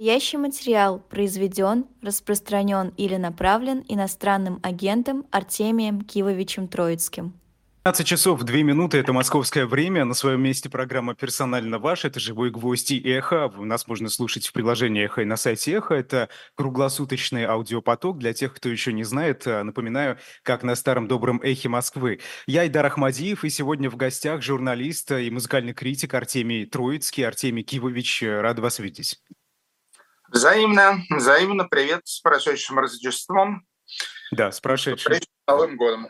Настоящий материал произведен, распространен или направлен иностранным агентом Артемием Кивовичем Троицким. 15 часов 2 минуты, это московское время. На своем месте программа «Персонально ваш». Это «Живой гвоздь» и «Эхо». Нас можно слушать в приложении «Эхо» и на сайте «Эхо». Это круглосуточный аудиопоток. Для тех, кто еще не знает, э, напоминаю, как на старом добром «Эхе Москвы». Я Идар Ахмадиев, и сегодня в гостях журналист и музыкальный критик Артемий Троицкий. Артемий Кивович, э, рад вас видеть. Взаимно, взаимно. Привет с прошедшим Рождеством. Да, с прошедшим. С Новым годом.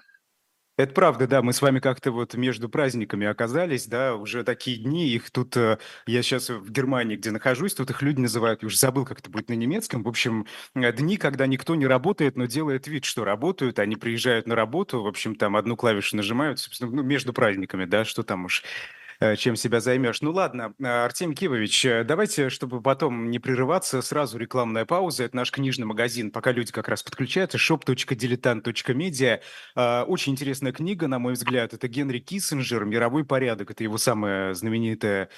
Это правда, да, мы с вами как-то вот между праздниками оказались, да, уже такие дни, их тут, э, я сейчас в Германии, где нахожусь, тут их люди называют, уже забыл, как это будет на немецком, в общем, э, дни, когда никто не работает, но делает вид, что работают, они приезжают на работу, в общем, там одну клавишу нажимают, собственно, ну, между праздниками, да, что там уж чем себя займешь. Ну ладно, э, Артем Кивович, э, давайте, чтобы потом не прерываться, сразу рекламная пауза. Это наш книжный магазин, пока люди как раз подключаются, shop.diletant.media. Очень интересная книга, на мой взгляд. Это Генри Киссинджер «Мировой порядок». Это его самая знаменитая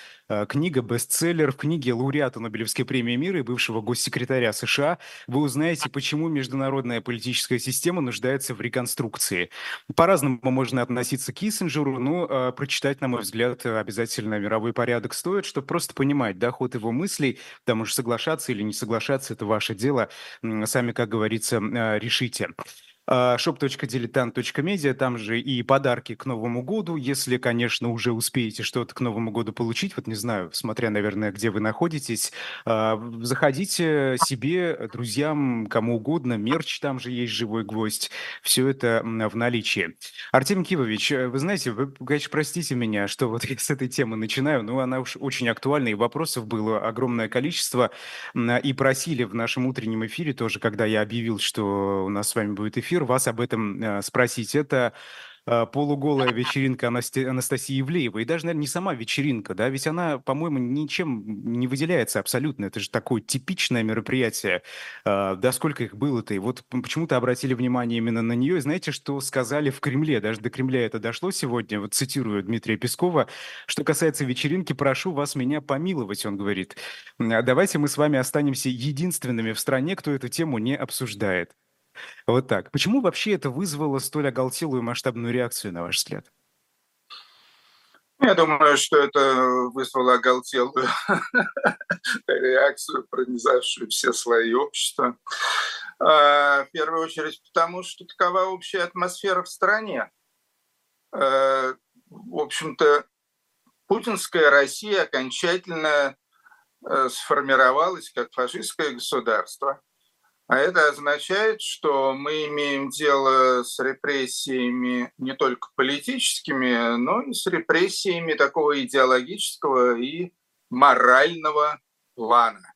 книга, бестселлер. В книге лауреата Нобелевской премии мира и бывшего госсекретаря США вы узнаете, почему международная политическая система нуждается в реконструкции. По-разному можно относиться к Киссинджеру, но прочитать, на мой взгляд, обязательно мировой порядок стоит, чтобы просто понимать да, ход его мыслей, потому что соглашаться или не соглашаться – это ваше дело, сами, как говорится, а, решите shop.diletant.media, там же и подарки к Новому году, если, конечно, уже успеете что-то к Новому году получить, вот не знаю, смотря, наверное, где вы находитесь, а, заходите себе, друзьям, кому угодно, мерч там же есть «Живой гвоздь», все это в наличии. Артем Кивович, вы знаете, вы, конечно, простите меня, что вот я с этой темы начинаю, но она уж очень актуальна, и вопросов было огромное количество, и просили в нашем утреннем эфире тоже, когда я объявил, что у нас с вами будет эфир, вас об этом э, спросить. Это э, полуголая вечеринка Анастасии Ивлеевой. И даже, наверное, не сама вечеринка, да, ведь она, по-моему, ничем не выделяется абсолютно. Это же такое типичное мероприятие. Э, да сколько их было-то? И вот почему-то обратили внимание именно на нее. И знаете, что сказали в Кремле? Даже до Кремля это дошло сегодня. Вот цитирую Дмитрия Пескова. Что касается вечеринки, прошу вас меня помиловать, он говорит. Давайте мы с вами останемся единственными в стране, кто эту тему не обсуждает. Вот так. Почему вообще это вызвало столь оголтелую масштабную реакцию, на ваш взгляд? Я думаю, что это вызвало оголтелую реакцию, пронизавшую все слои общества. А, в первую очередь потому, что такова общая атмосфера в стране. А, в общем-то, путинская Россия окончательно э, сформировалась как фашистское государство – а это означает, что мы имеем дело с репрессиями не только политическими, но и с репрессиями такого идеологического и морального плана.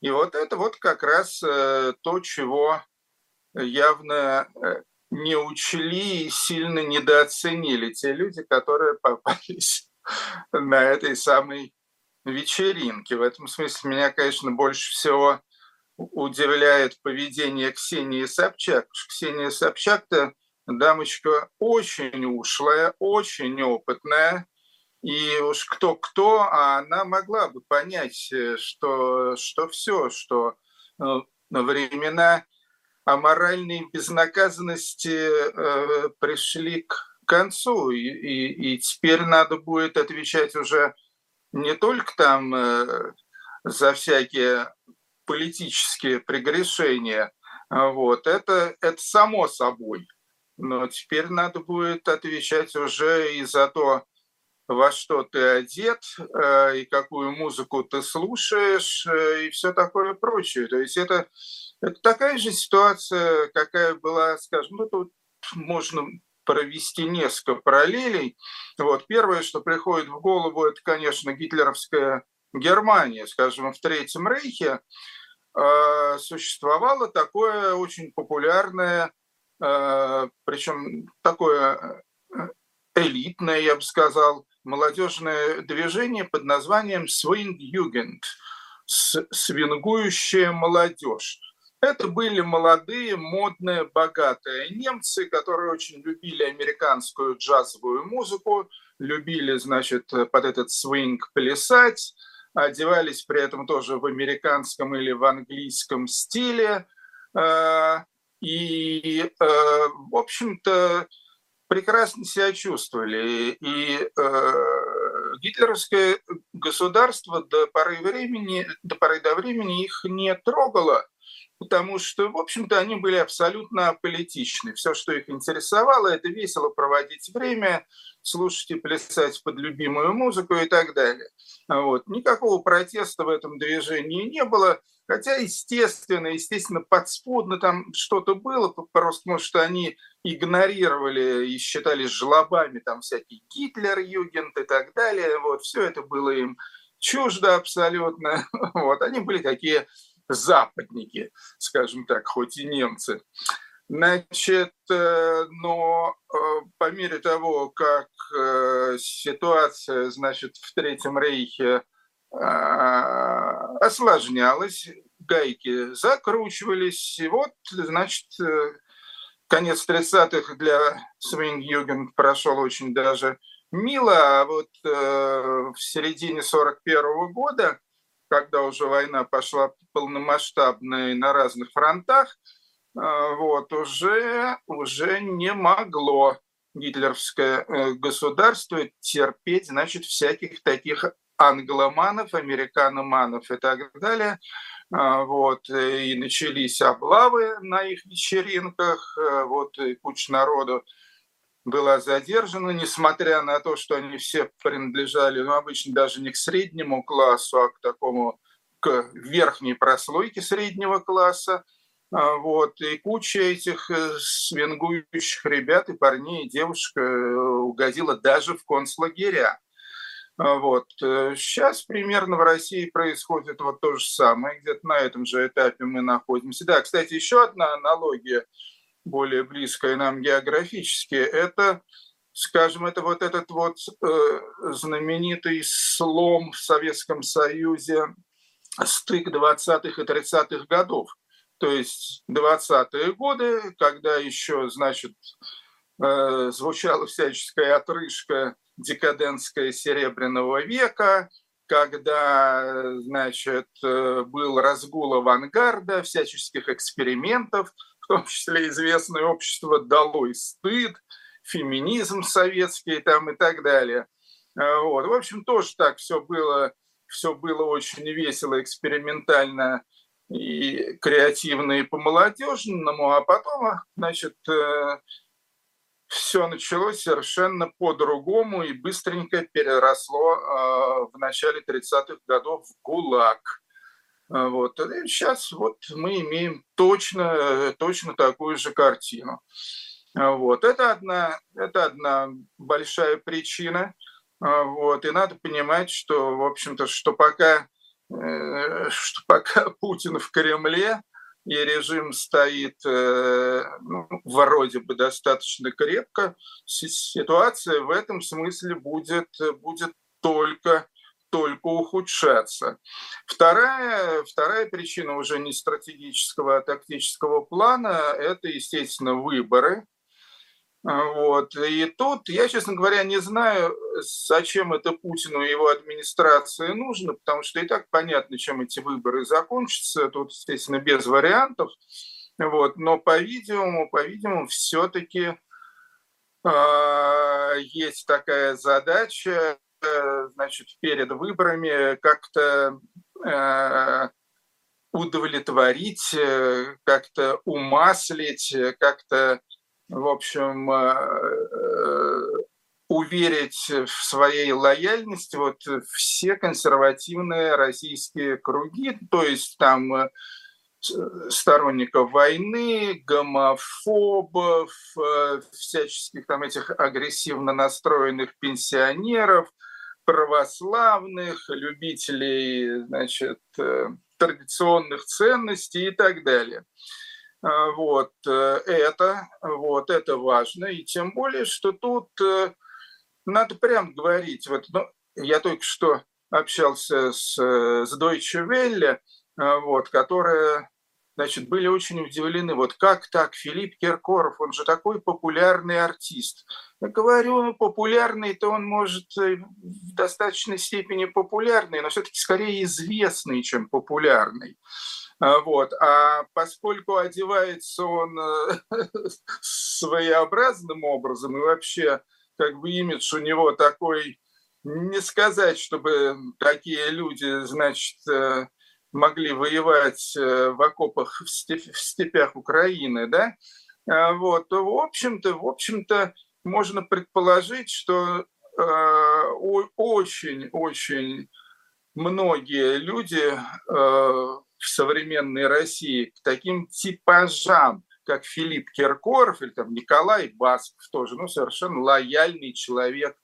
И вот это вот как раз э, то, чего явно э, не учли и сильно недооценили те люди, которые попались на этой самой вечеринке. В этом смысле меня, конечно, больше всего удивляет поведение Ксении Собчак. Ксения Собчак-то дамочка очень ушлая, очень опытная, и уж кто-кто, а она могла бы понять, э, что, что все, что ну, времена аморальной безнаказанности э, пришли к концу, и, и, и теперь надо будет отвечать уже не только там э, за всякие политические прегрешения, а, вот, это, это само собой. Но теперь надо будет отвечать уже и за то, во что ты одет, а, и какую музыку ты слушаешь, э, и все такое прочее. То есть это, это такая же ситуация, какая была, скажем, ну тут можно провести несколько параллелей. Вот. Первое, что приходит в голову, это, конечно, гитлеровская Германия, скажем, в Третьем Рейхе, э, существовало такое очень популярное, э, причем такое э, элитное, я бы сказал, молодежное движение под названием Jugend, свингующая молодежь. Это были молодые, модные, богатые немцы, которые очень любили американскую джазовую музыку, любили, значит, под этот свинг плясать, одевались при этом тоже в американском или в английском стиле. И, в общем-то, прекрасно себя чувствовали. И э, гитлеровское государство до поры, времени, до поры до времени их не трогало, потому что, в общем-то, они были абсолютно аполитичны. Все, что их интересовало, это весело проводить время, слушать и плясать под любимую музыку и так далее. Вот. Никакого протеста в этом движении не было. Хотя, естественно, естественно, подспудно там что-то было, просто потому что они игнорировали и считали жлобами там всякий Гитлер, Югент и так далее. Вот, все это было им чуждо абсолютно. Вот, они были такие западники, скажем так, хоть и немцы. Значит, э, но э, по мере того, как э, ситуация, значит, в Третьем Рейхе осложнялась, гайки закручивались, и вот, значит, конец 30-х для Свинг-Юген прошел очень даже мило, а вот в середине 41 -го года, когда уже война пошла полномасштабная на разных фронтах, а, вот, уже, уже не могло гитлеровское э, государство терпеть, значит, всяких таких англоманов, американоманов и так далее. А, вот, и начались облавы на их вечеринках, э, вот, и куча народу была задержана, несмотря на то, что они все принадлежали, ну, обычно даже не к среднему классу, а к такому, к верхней прослойке среднего класса. А, вот, и куча этих э, свингующих ребят и парней, и девушек э, угодила даже в концлагеря. А, вот. Сейчас э, примерно в России происходит вот то же самое, где-то на этом же этапе мы находимся. Да, кстати, еще одна аналогия, более близкая нам географически, это, скажем, это вот этот вот э, знаменитый слом в Советском Союзе, стык 20-х и 30-х годов. То есть 20-е годы, когда еще, значит, э, звучала всяческая отрыжка декадентская Серебряного века, когда, значит, э, был разгул авангарда, всяческих экспериментов, в том числе известное общество «Долой стыд», феминизм советский там и так далее. Э, вот. В общем, тоже так все было, все было очень весело, экспериментально и креативно, и по-молодежному, а потом, значит, э, все началось совершенно по-другому и быстренько переросло э, в начале 30-х годов в ГУЛАГ. Э, вот. И сейчас вот мы имеем точно, точно такую же картину. Вот. Это, одна, это одна большая причина. Вот. И надо понимать, что, в общем-то, что пока Э, что пока Путин в Кремле и режим стоит э, ну, вроде бы достаточно крепко, ситуация в этом смысле будет, будет только только ухудшаться. Вторая, вторая причина уже не стратегического, а тактического плана – это, естественно, выборы, вот. И тут я, честно говоря, не знаю, зачем это Путину и его администрации нужно, потому что и так понятно, чем эти выборы закончатся. Тут, естественно, без вариантов. Вот. Но, по-видимому, по-видимому, все-таки э, есть такая задача, значит, перед выборами как-то э, удовлетворить, э, как-то умаслить, как-то в общем, э, э, уверить в своей лояльности вот все консервативные российские круги, то есть там э, сторонников войны, гомофобов, всяческих там этих агрессивно настроенных пенсионеров, православных, любителей, значит, традиционных ценностей и так далее. А, вот э, это, вот это важно, и тем более, что тут э, надо прям говорить. Вот, ну, я только что общался с, с Deutsche Welle, вот, которая значит, были очень удивлены. Вот как так, Филипп Киркоров, он же такой популярный артист. Я говорю, ну, популярный-то он может э, в достаточной степени популярный, но все-таки скорее известный, чем популярный. А, вот. А поскольку одевается он э, своеобразным образом, и вообще как бы имидж у него такой, не сказать, чтобы такие люди, значит, э, могли воевать э, в окопах в, степях Украины, да, а, вот, то, в общем-то, в общем-то, можно предположить, что очень-очень многие люди в современной России к таким типажам, как Филипп Киркоров или там Николай Басков тоже, ну, совершенно лояльный человек,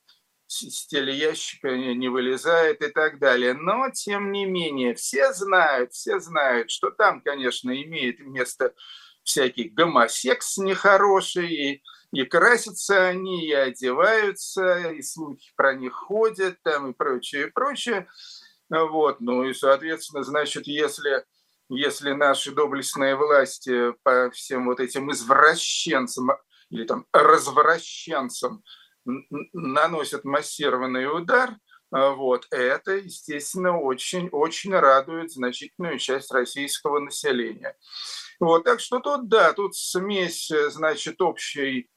с телеящика не вылезает и так далее. Но, тем не менее, все знают, все знают, что там, конечно, имеет место всякий гомосекс нехороший, и, и красятся они, и одеваются, и слухи про них ходят, там, и прочее, и прочее. Вот, ну и, соответственно, значит, если, если наши доблестные власти по всем вот этим извращенцам или там развращенцам наносят массированный удар, вот, это, естественно, очень-очень радует значительную часть российского населения. Вот, так что тут, да, тут смесь, значит, общей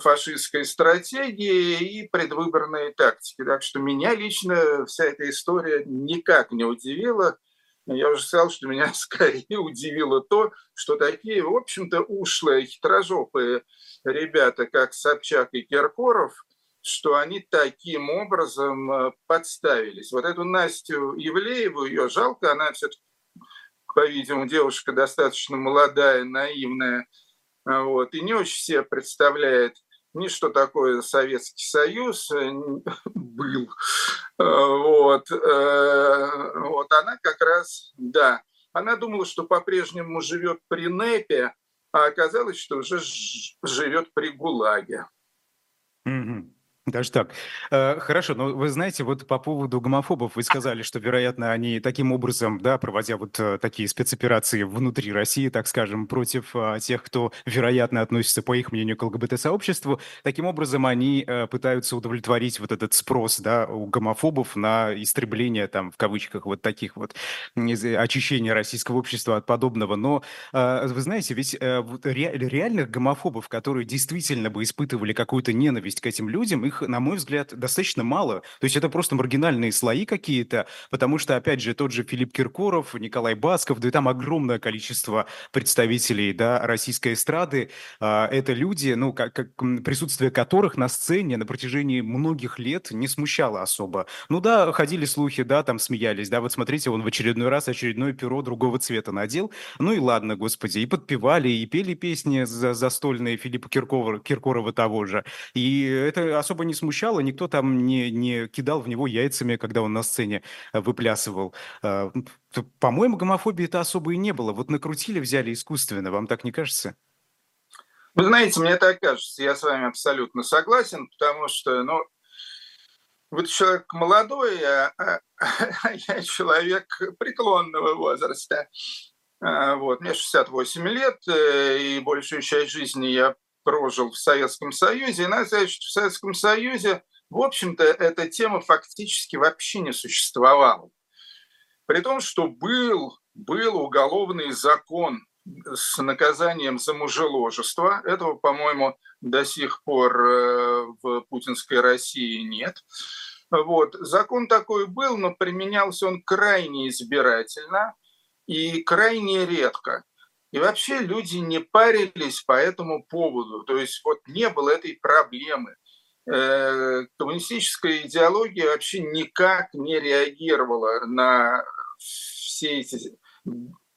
фашистской стратегии и предвыборной тактики. Так что меня лично вся эта история никак не удивила. Я уже сказал, что меня скорее удивило то, что такие, в общем-то, ушлые, хитрожопые ребята, как Собчак и Киркоров, что они таким образом э, подставились. Вот эту Настю Евлееву, ее жалко, она все-таки, по-видимому, девушка достаточно молодая, наивная, вот, и не очень себе представляет ни что такое Советский Союз э, был. Э, вот. Э, вот она как раз, да, она думала, что по-прежнему живет при НЭПе, а оказалось, что уже живет при ГУЛАГе. Mm-hmm. Даже так. Э, хорошо, но вы знаете, вот по поводу гомофобов вы сказали, что, вероятно, они таким образом, да, проводя вот э, такие спецоперации внутри России, так скажем, против э, тех, кто, вероятно, относится, по их мнению, к ЛГБТ-сообществу, таким образом они пытаются удовлетворить вот этот спрос, да, у гомофобов на истребление, там, в кавычках, вот таких вот, очищения российского общества от подобного. Но, вы знаете, ведь реальных гомофобов, которые действительно бы испытывали какую-то ненависть к этим людям, их их, на мой взгляд, достаточно мало. То есть это просто маргинальные слои какие-то, потому что, опять же, тот же Филипп Киркоров, Николай Басков, да и там огромное количество представителей да, российской эстрады. А, это люди, ну, как, как, присутствие которых на сцене на протяжении многих лет не смущало особо. Ну да, ходили слухи, да, там смеялись, да, вот смотрите, он в очередной раз очередное перо другого цвета надел. Ну и ладно, господи, и подпевали, и пели песни застольные Филиппа Киркорова, Киркорова того же. И это особо не смущало, никто там не, не кидал в него яйцами, когда он на сцене э, выплясывал. Э, по-моему, гомофобии это особо и не было. Вот накрутили, взяли искусственно, вам так не кажется? Вы знаете, мне так кажется, я с вами абсолютно согласен, потому что, ну, вы человек молодой, а, а, а я человек преклонного возраста. А, вот, мне 68 лет, э, и большую часть жизни я прожил в Советском Союзе. И надо сказать, что в Советском Союзе, в общем-то, эта тема фактически вообще не существовала. При том, что был, был уголовный закон с наказанием за мужеложество. Этого, по-моему, до сих пор э, в путинской России нет. Вот. Закон такой был, но применялся он крайне избирательно и крайне редко. И вообще люди не парились по этому поводу. То есть вот не было этой проблемы. Э, коммунистическая идеология вообще никак не реагировала на все эти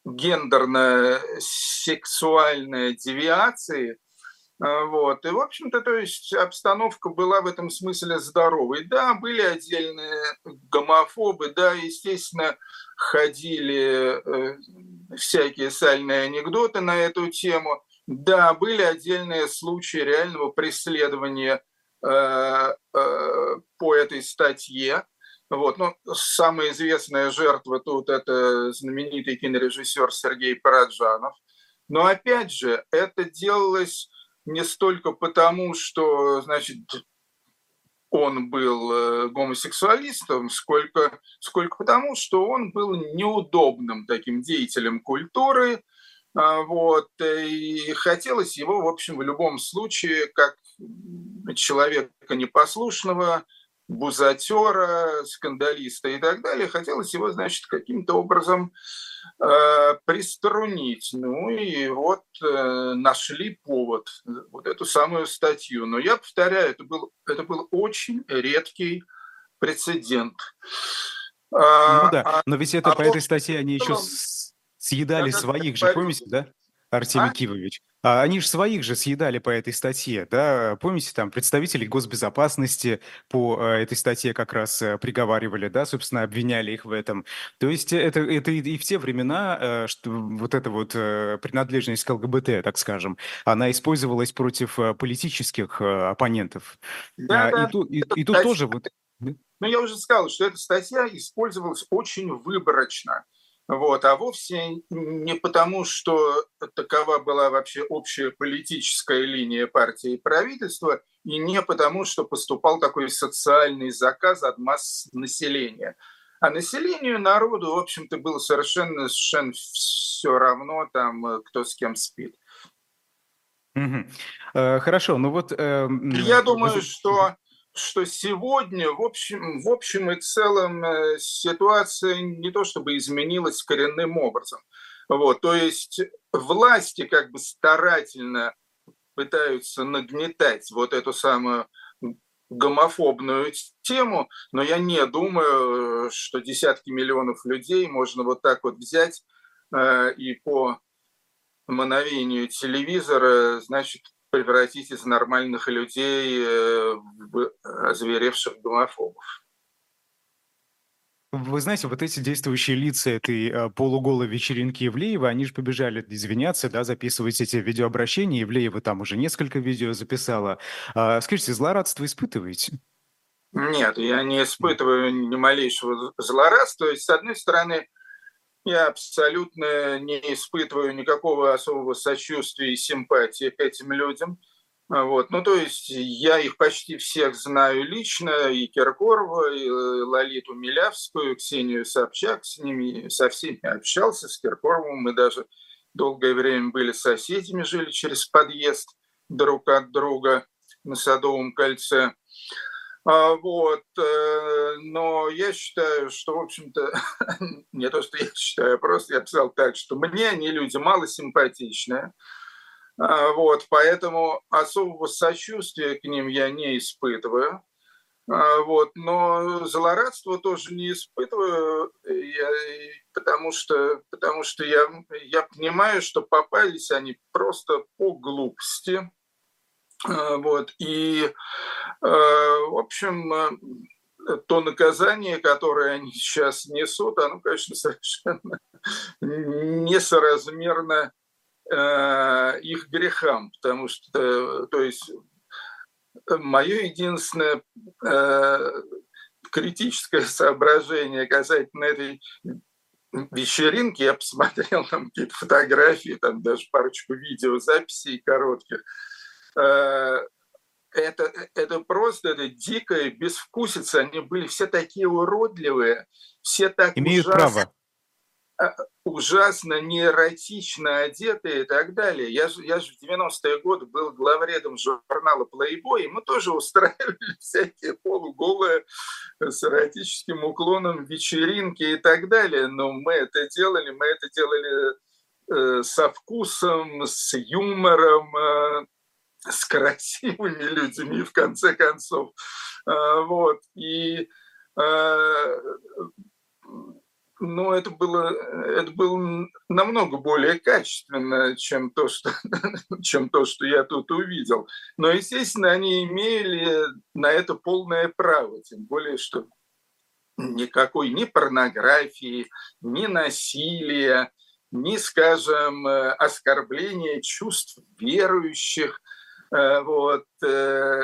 гендерно-сексуальные девиации. Э, вот. И, в общем-то, то есть обстановка была в этом смысле здоровой. Да, были отдельные гомофобы, да, естественно, ходили э, всякие сальные анекдоты на эту тему. Да, были отдельные случаи реального преследования э, э, по этой статье. Вот. Ну, самая известная жертва тут – это знаменитый кинорежиссер Сергей Параджанов. Но опять же, это делалось не столько потому, что, значит, он был э, гомосексуалистом, сколько, сколько потому, что он был неудобным таким деятелем культуры, а, вот, и хотелось его, в общем, в любом случае, как человека непослушного, бузатера, скандалиста и так далее, хотелось его, значит, каким-то образом э, приструнить. Ну и вот э, нашли повод, вот эту самую статью. Но я повторяю, это был, это был очень редкий прецедент. А, ну да, а, но ведь это а по этой статье они еще съедали своих же, помните, да, Артемий а? Кивович? А они же своих же съедали по этой статье, да? Помните, там представители госбезопасности по э, этой статье как раз э, приговаривали, да, собственно, обвиняли их в этом. То есть это, это и, в те времена, э, что вот эта вот принадлежность к ЛГБТ, так скажем, она использовалась против политических оппонентов. Да, а, да. И, тут, и, и тут тоже вот... Ну, я уже сказал, что эта статья использовалась очень выборочно. Вот, а вовсе не потому, что такова была вообще общая политическая линия партии и правительства, и не потому, что поступал такой социальный заказ от масс населения. А населению, народу, в общем-то, было совершенно, совершенно все равно, там, кто с кем спит. Угу. Хорошо, ну вот... Э, Я думаю, что что сегодня, в общем, в общем и целом, э, ситуация не то чтобы изменилась коренным образом. Вот, то есть власти как бы старательно пытаются нагнетать вот эту самую гомофобную тему, но я не думаю, что десятки миллионов людей можно вот так вот взять э, и по мановению телевизора, значит, превратить из нормальных людей э, в озверевших гомофобов. Вы знаете, вот эти действующие лица этой э, полуголой вечеринки Евлеева, они же побежали извиняться, да, записывать эти видеообращения. Евлеева там уже несколько видео записала. А, скажите, злорадство испытываете? Нет, я не испытываю ни малейшего злорадства. То есть, с одной стороны, я абсолютно не испытываю никакого особого сочувствия и симпатии к этим людям. Вот. Ну, то есть я их почти всех знаю лично, и Киркорова, и Лолиту Милявскую, Ксению Собчак, с ними со всеми общался, с Киркоровым мы даже долгое время были соседями, жили через подъезд друг от друга на Садовом кольце. А, вот. Э, но я считаю, что, в общем-то, не то, что я считаю, а просто я писал так, что мне они люди мало симпатичные. А, вот, поэтому особого сочувствия к ним я не испытываю. Вот, но злорадства тоже не испытываю, я, потому что, потому что я, я понимаю, что попались они просто по глупости. Э, вот. И, э, в общем, э, то наказание, которое они сейчас несут, оно, конечно, совершенно несоразмерно их грехам, потому что, то есть, мое единственное критическое соображение касательно этой вечеринки, я посмотрел там какие-то фотографии, там даже парочку видеозаписей коротких, это, это просто это дикая безвкусица. Они были все такие уродливые, все так Имеют ужасно, право. Э, ужасно неэротично одетые и так далее. Я же, я же в 90-е годы был главредом журнала Playboy, и мы тоже устраивали всякие полуголые с эротическим уклоном вечеринки и так далее. Но мы это делали, мы это делали э, со вкусом, с юмором, э, с красивыми людьми, в конце концов. А, вот. И а, ну, это было, это было намного более качественно, чем то, что, чем то, что я тут увидел. Но, естественно, они имели на это полное право, тем более, что никакой ни порнографии, ни насилия, ни, скажем, э, оскорбления чувств верующих – вот, э,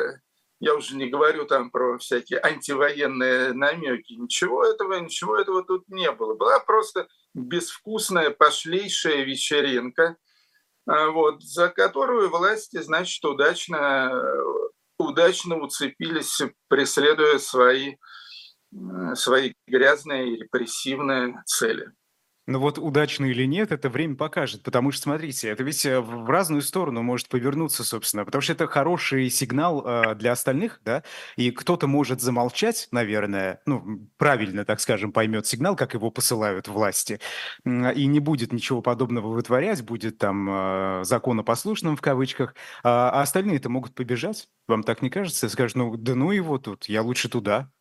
я уже не говорю там про всякие антивоенные намеки. Ничего этого, ничего этого тут не было. Была просто безвкусная, пошлейшая вечеринка, а, вот, за которую власти, значит, удачно, удачно уцепились, преследуя свои, свои грязные и репрессивные цели. Ну вот удачно или нет, это время покажет, потому что, смотрите, это ведь э, в разную сторону может повернуться, собственно, потому что это хороший сигнал э, для остальных, да, и кто-то может замолчать, наверное, ну, правильно, так скажем, поймет сигнал, как его посылают власти, и не будет ничего подобного вытворять, будет там э, законопослушным в кавычках, а, а остальные-то могут побежать, вам так не кажется? Скажут, ну, да ну его тут, я лучше туда.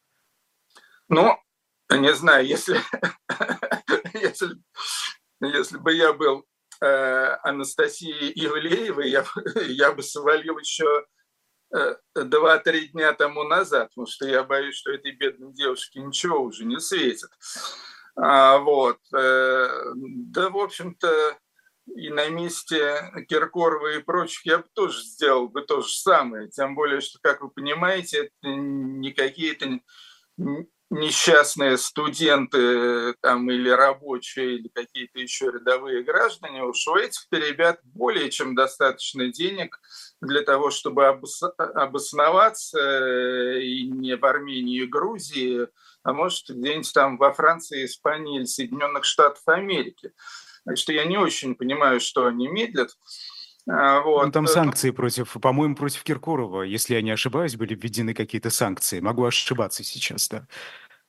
Ну, не знаю, если если, если бы я был э, Анастасией Ивлеевой, я, я бы свалил еще э, два-три дня тому назад, потому что я боюсь, что этой бедной девушке ничего уже не светит. А, вот. Э, да, в общем-то, и на месте Киркорова и прочих я бы тоже сделал бы то же самое. Тем более, что, как вы понимаете, это не какие-то несчастные студенты там, или рабочие, или какие-то еще рядовые граждане, уж у этих ребят более чем достаточно денег для того, чтобы обосноваться э, и не в Армении и Грузии, а может где-нибудь там во Франции, Испании или Соединенных Штатах Америки. Так что я не очень понимаю, что они медлят. А, вот. Ну, там санкции против, по-моему, против Киркорова, если я не ошибаюсь, были введены какие-то санкции. Могу ошибаться сейчас, да.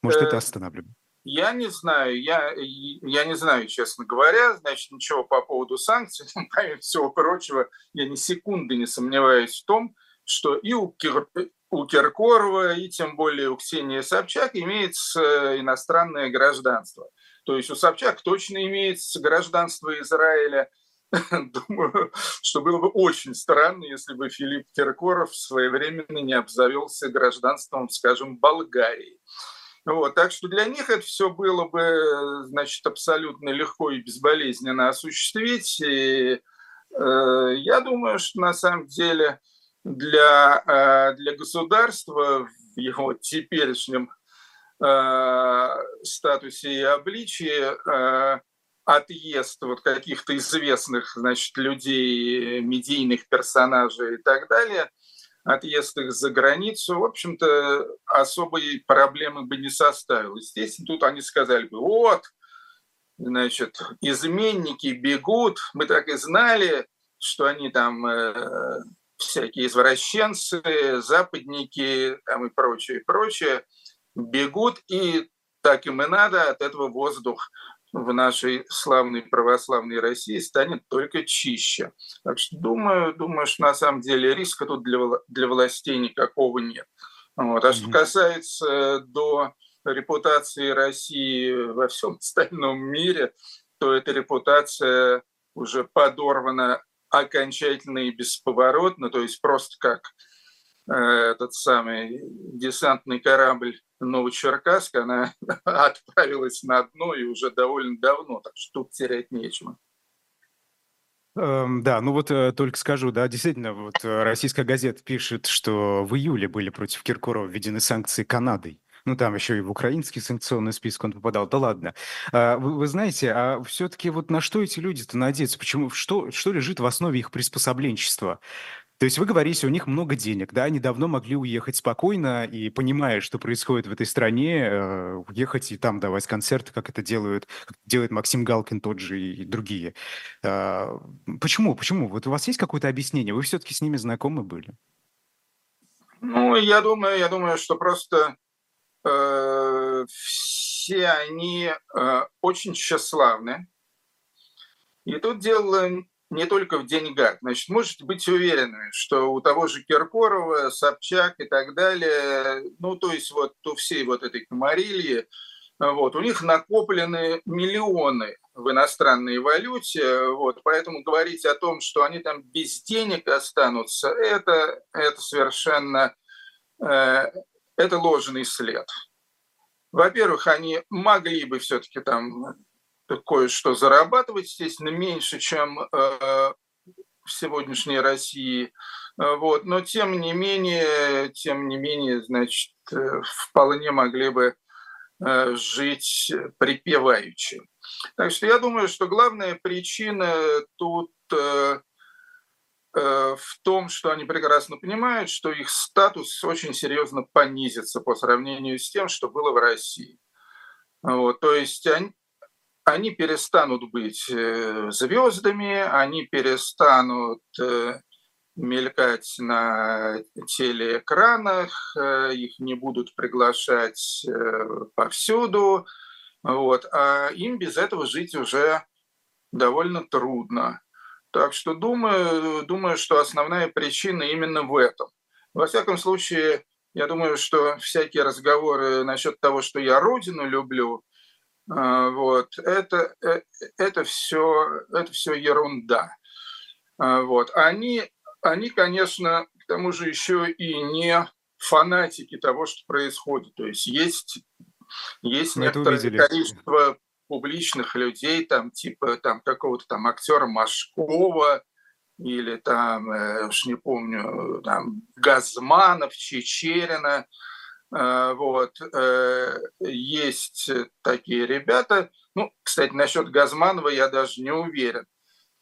Может, это э, останавливает? Я не знаю, я, я не знаю, честно говоря, значит, ничего по поводу санкций. Помимо всего прочего, я ни секунды не сомневаюсь в том, что и у, Кир, у Киркорова, и тем более у Ксении Собчак имеется иностранное гражданство. То есть у Собчак точно имеется гражданство Израиля. Думаю, что было бы очень странно, если бы Филипп Киркоров своевременно не обзавелся гражданством, скажем, Болгарии. Вот, так что для них это все было бы, значит, абсолютно легко и безболезненно осуществить. И, э, я думаю, что на самом деле для, э, для государства в его теперешнем э, статусе и обличии э, отъезд вот каких-то известных, значит, людей, медийных персонажей и так далее – отъезд их за границу, в общем-то, особой проблемы бы не составил. Естественно, тут они сказали бы, вот, значит, изменники бегут, мы так и знали, что они там э, всякие извращенцы, западники там, и прочее, прочее, бегут, и так им и надо, от этого воздух в нашей славной православной России станет только чище. Так что думаю, думаю, что на самом деле риска тут для, для властей никакого нет. Вот. А что касается до репутации России во всем остальном мире, то эта репутация уже подорвана окончательно и бесповоротно, то есть просто как э, этот самый десантный корабль Новочеркасск, она отправилась на дно и уже довольно давно, так что тут терять нечего. Эм, да, ну вот э, только скажу, да, действительно, вот э, российская газета пишет, что в июле были против Киркорова введены санкции Канадой. Ну, там еще и в украинский санкционный список он попадал. Да ладно. А, вы, вы знаете, а все-таки вот на что эти люди-то надеются? Почему, что, что лежит в основе их приспособленчества? То есть вы говорите, у них много денег, да, они давно могли уехать спокойно и, понимая, что происходит в этой стране, э, уехать и там давать концерты, как это делают, как делает Максим Галкин тот же и другие. Э, почему? Почему? Вот у вас есть какое-то объяснение? Вы все-таки с ними знакомы были? Ну, я думаю, я думаю, что просто э, все они э, очень тщеславны. И тут дело не только в деньгах. Значит, можете быть уверены, что у того же Киркорова, Собчак и так далее, ну, то есть вот у всей вот этой комарильи, вот, у них накоплены миллионы в иностранной валюте, вот, поэтому говорить о том, что они там без денег останутся, это, это совершенно э, это ложный след. Во-первых, они могли бы все-таки там кое-что зарабатывать, естественно, меньше, чем э, в сегодняшней России. Вот. Но тем не менее, тем не менее, значит, вполне могли бы жить припеваючи. Так что я думаю, что главная причина тут Э, в том, что они прекрасно понимают, что их статус очень серьезно понизится по сравнению с тем, что было в России. Вот, то есть они, они перестанут быть э, звездами, они перестанут э, мелькать на телеэкранах, их не будут приглашать повсюду, вот, а им без этого жить уже довольно трудно. Так что думаю, думаю, что основная причина именно в этом. Во всяком случае, я думаю, что всякие разговоры насчет того, что я родину люблю, вот, это, э, это, все, это все ерунда. А, вот. Они, они, конечно, к тому же еще и не фанатики того, что происходит. То есть есть, есть некоторое количество публичных людей, там типа там какого-то там актера Машкова или там, э, уж не помню, там Газманов, Чечерина, вот, э, есть такие ребята. Ну, кстати, насчет Газманова я даже не уверен.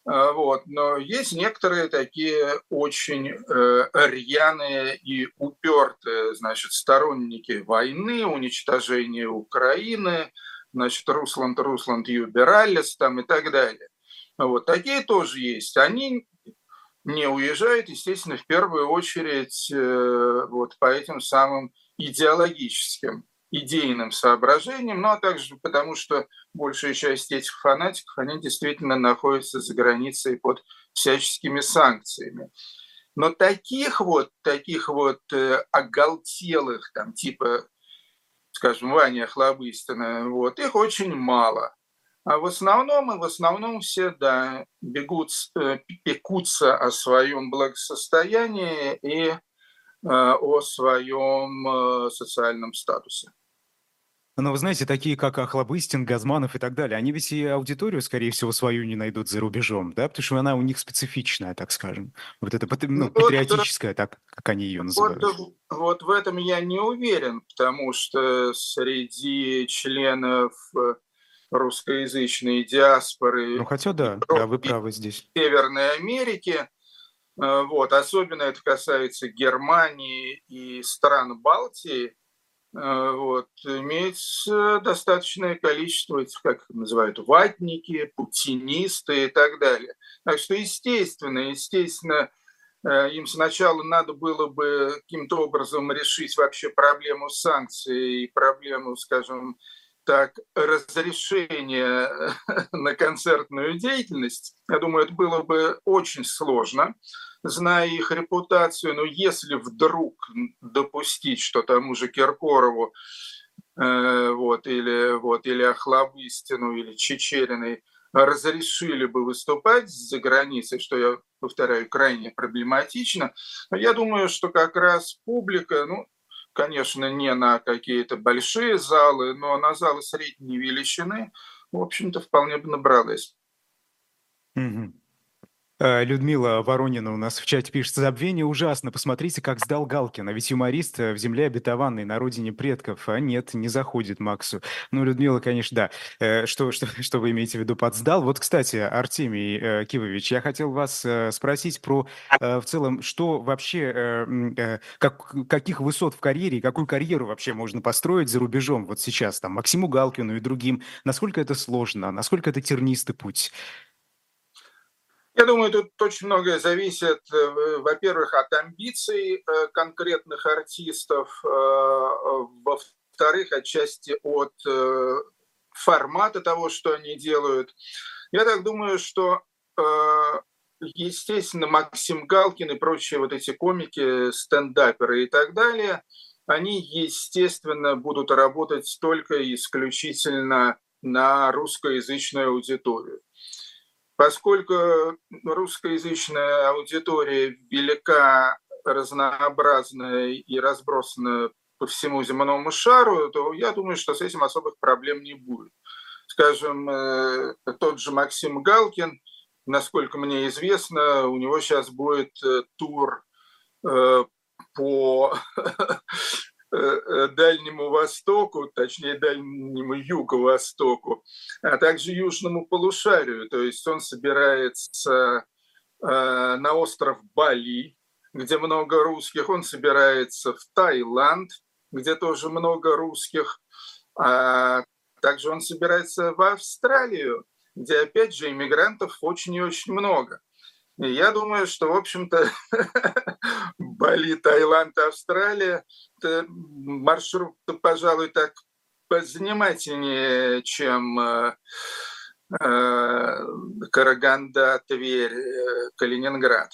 Вот. Но есть некоторые такие очень э, рьяные и упертые значит, сторонники войны, уничтожения Украины, значит, Русланд, Русланд Юбералис там и так далее. Вот, такие тоже есть. Они не уезжают, естественно, в первую очередь э, вот по этим самым идеологическим, идейным соображениям, ну а также потому, что большая часть этих фанатиков, они действительно находятся за границей под всяческими санкциями. Но таких вот, таких вот э, оголтелых, там, типа скажем, Ваня Хлобыстина, вот, их очень мало. А в основном, и в основном все, да, бегут, э, пекутся о своем благосостоянии и о своем э, социальном статусе. Но вы знаете, такие как Охлобыстин, Газманов и так далее, они ведь и аудиторию, скорее всего, свою не найдут за рубежом, да? Потому что она у них специфичная, так скажем. Вот это ну, вот, патриотическая, так как они ее называют. Вот, вот в этом я не уверен, потому что среди членов э, русскоязычной диаспоры... Ну, хотя да, да, вы правы здесь. Северной Америки, э, вот, особенно это касается Германии и стран Балтии, Э, вот, имеется достаточное количество этих, как их называют, ватники, путинисты и так далее. Так что, естественно, естественно, э, им сначала надо было бы каким-то образом решить вообще проблему санкций и проблему, скажем так, разрешения на концертную деятельность. Я думаю, это было бы очень сложно зная их репутацию, но если вдруг допустить, что тому же Киркорову э, вот, или, вот, или Охлобыстину, или Чечериной разрешили бы выступать за границей, что я повторяю, крайне проблематично, я думаю, что как раз публика, ну, конечно, не на какие-то большие залы, но на залы средней величины, в общем-то, вполне бы набралась. Mm-hmm. Э, Людмила Воронина у нас в чате пишет, забвение ужасно, посмотрите, как сдал Галкина, ведь юморист э, в земле обетованной, на родине предков, а нет, не заходит Максу. Ну, Людмила, конечно, да. Э, что, что, что вы имеете в виду под сдал? Вот, кстати, Артемий Кивович, я хотел вас спросить про в целом, что вообще, как, каких высот в карьере, какую карьеру вообще можно построить за рубежом вот сейчас, там, Максиму Галкину и другим, насколько это сложно, насколько это тернистый путь? Я думаю, тут очень многое зависит, э, во-первых, от амбиций э, конкретных артистов, э, во-вторых, отчасти от формата того, что они делают. Я так думаю, что, естественно, Максим Галкин и прочие вот эти комики, стендаперы и так далее, они, естественно, будут работать только исключительно на русскоязычную аудиторию. Поскольку русскоязычная аудитория велика, разнообразная и разбросана по всему земному шару, то я думаю, что с этим особых проблем не будет. Скажем, э, тот же Максим Галкин насколько мне известно, у него сейчас будет тур по Дальнему Востоку, точнее Дальнему Юго-Востоку, а также Южному полушарию. То есть он собирается на остров Бали, где много русских, он собирается в Таиланд, где тоже много русских, а также он собирается в Австралию, где, опять же, иммигрантов очень и очень много. Я думаю, что, в общем-то, Бали, Таиланд, Австралия, маршрут, пожалуй, так позанимательнее, чем э, э, Караганда, Тверь, э, Калининград.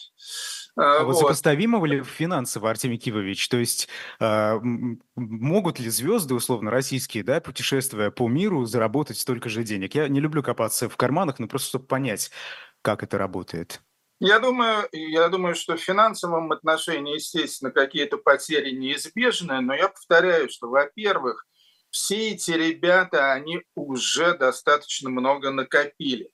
А вот, вот сопоставимо ли финансово, Артемий Кивович? То есть э, могут ли звезды, условно, российские, да, путешествуя по миру, заработать столько же денег? Я не люблю копаться в карманах, но просто чтобы понять, как это работает. Я думаю, я думаю, что в финансовом отношении, естественно, какие-то потери неизбежны, но я повторяю, что, во-первых, все эти ребята, они уже достаточно много накопили.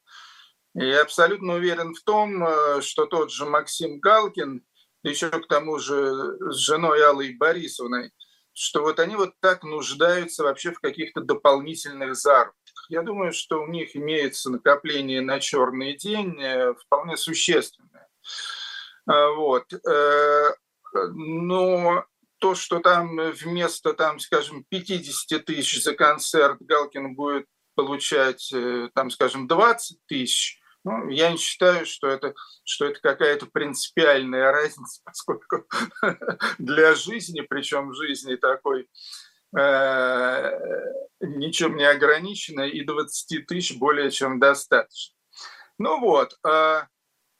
И я абсолютно уверен в том, э, что тот же Максим Галкин, еще к тому же с женой Аллой Борисовной, что вот они вот так нуждаются вообще в каких-то дополнительных заработках. Я думаю, что у них имеется накопление на черный день э, вполне существенное. Э, вот. Но то, что там вместо, там, скажем, 50 тысяч за концерт Галкин будет получать, там, скажем, 20 тысяч, ну, я не считаю, что это, что это какая-то принципиальная разница, поскольку для жизни, причем жизни такой э, ничем не ограниченной, и 20 тысяч более чем достаточно. Ну вот, э,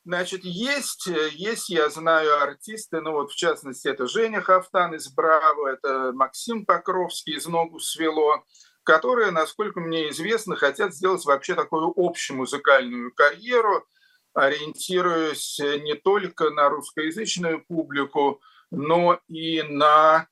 значит, есть, есть, я знаю, артисты, ну вот в частности это Женя Хафтан из «Браво», это Максим Покровский из «Ногу свело», которые, насколько мне известно, хотят сделать вообще такую общую музыкальную карьеру, ориентируясь не только на русскоязычную публику, но и на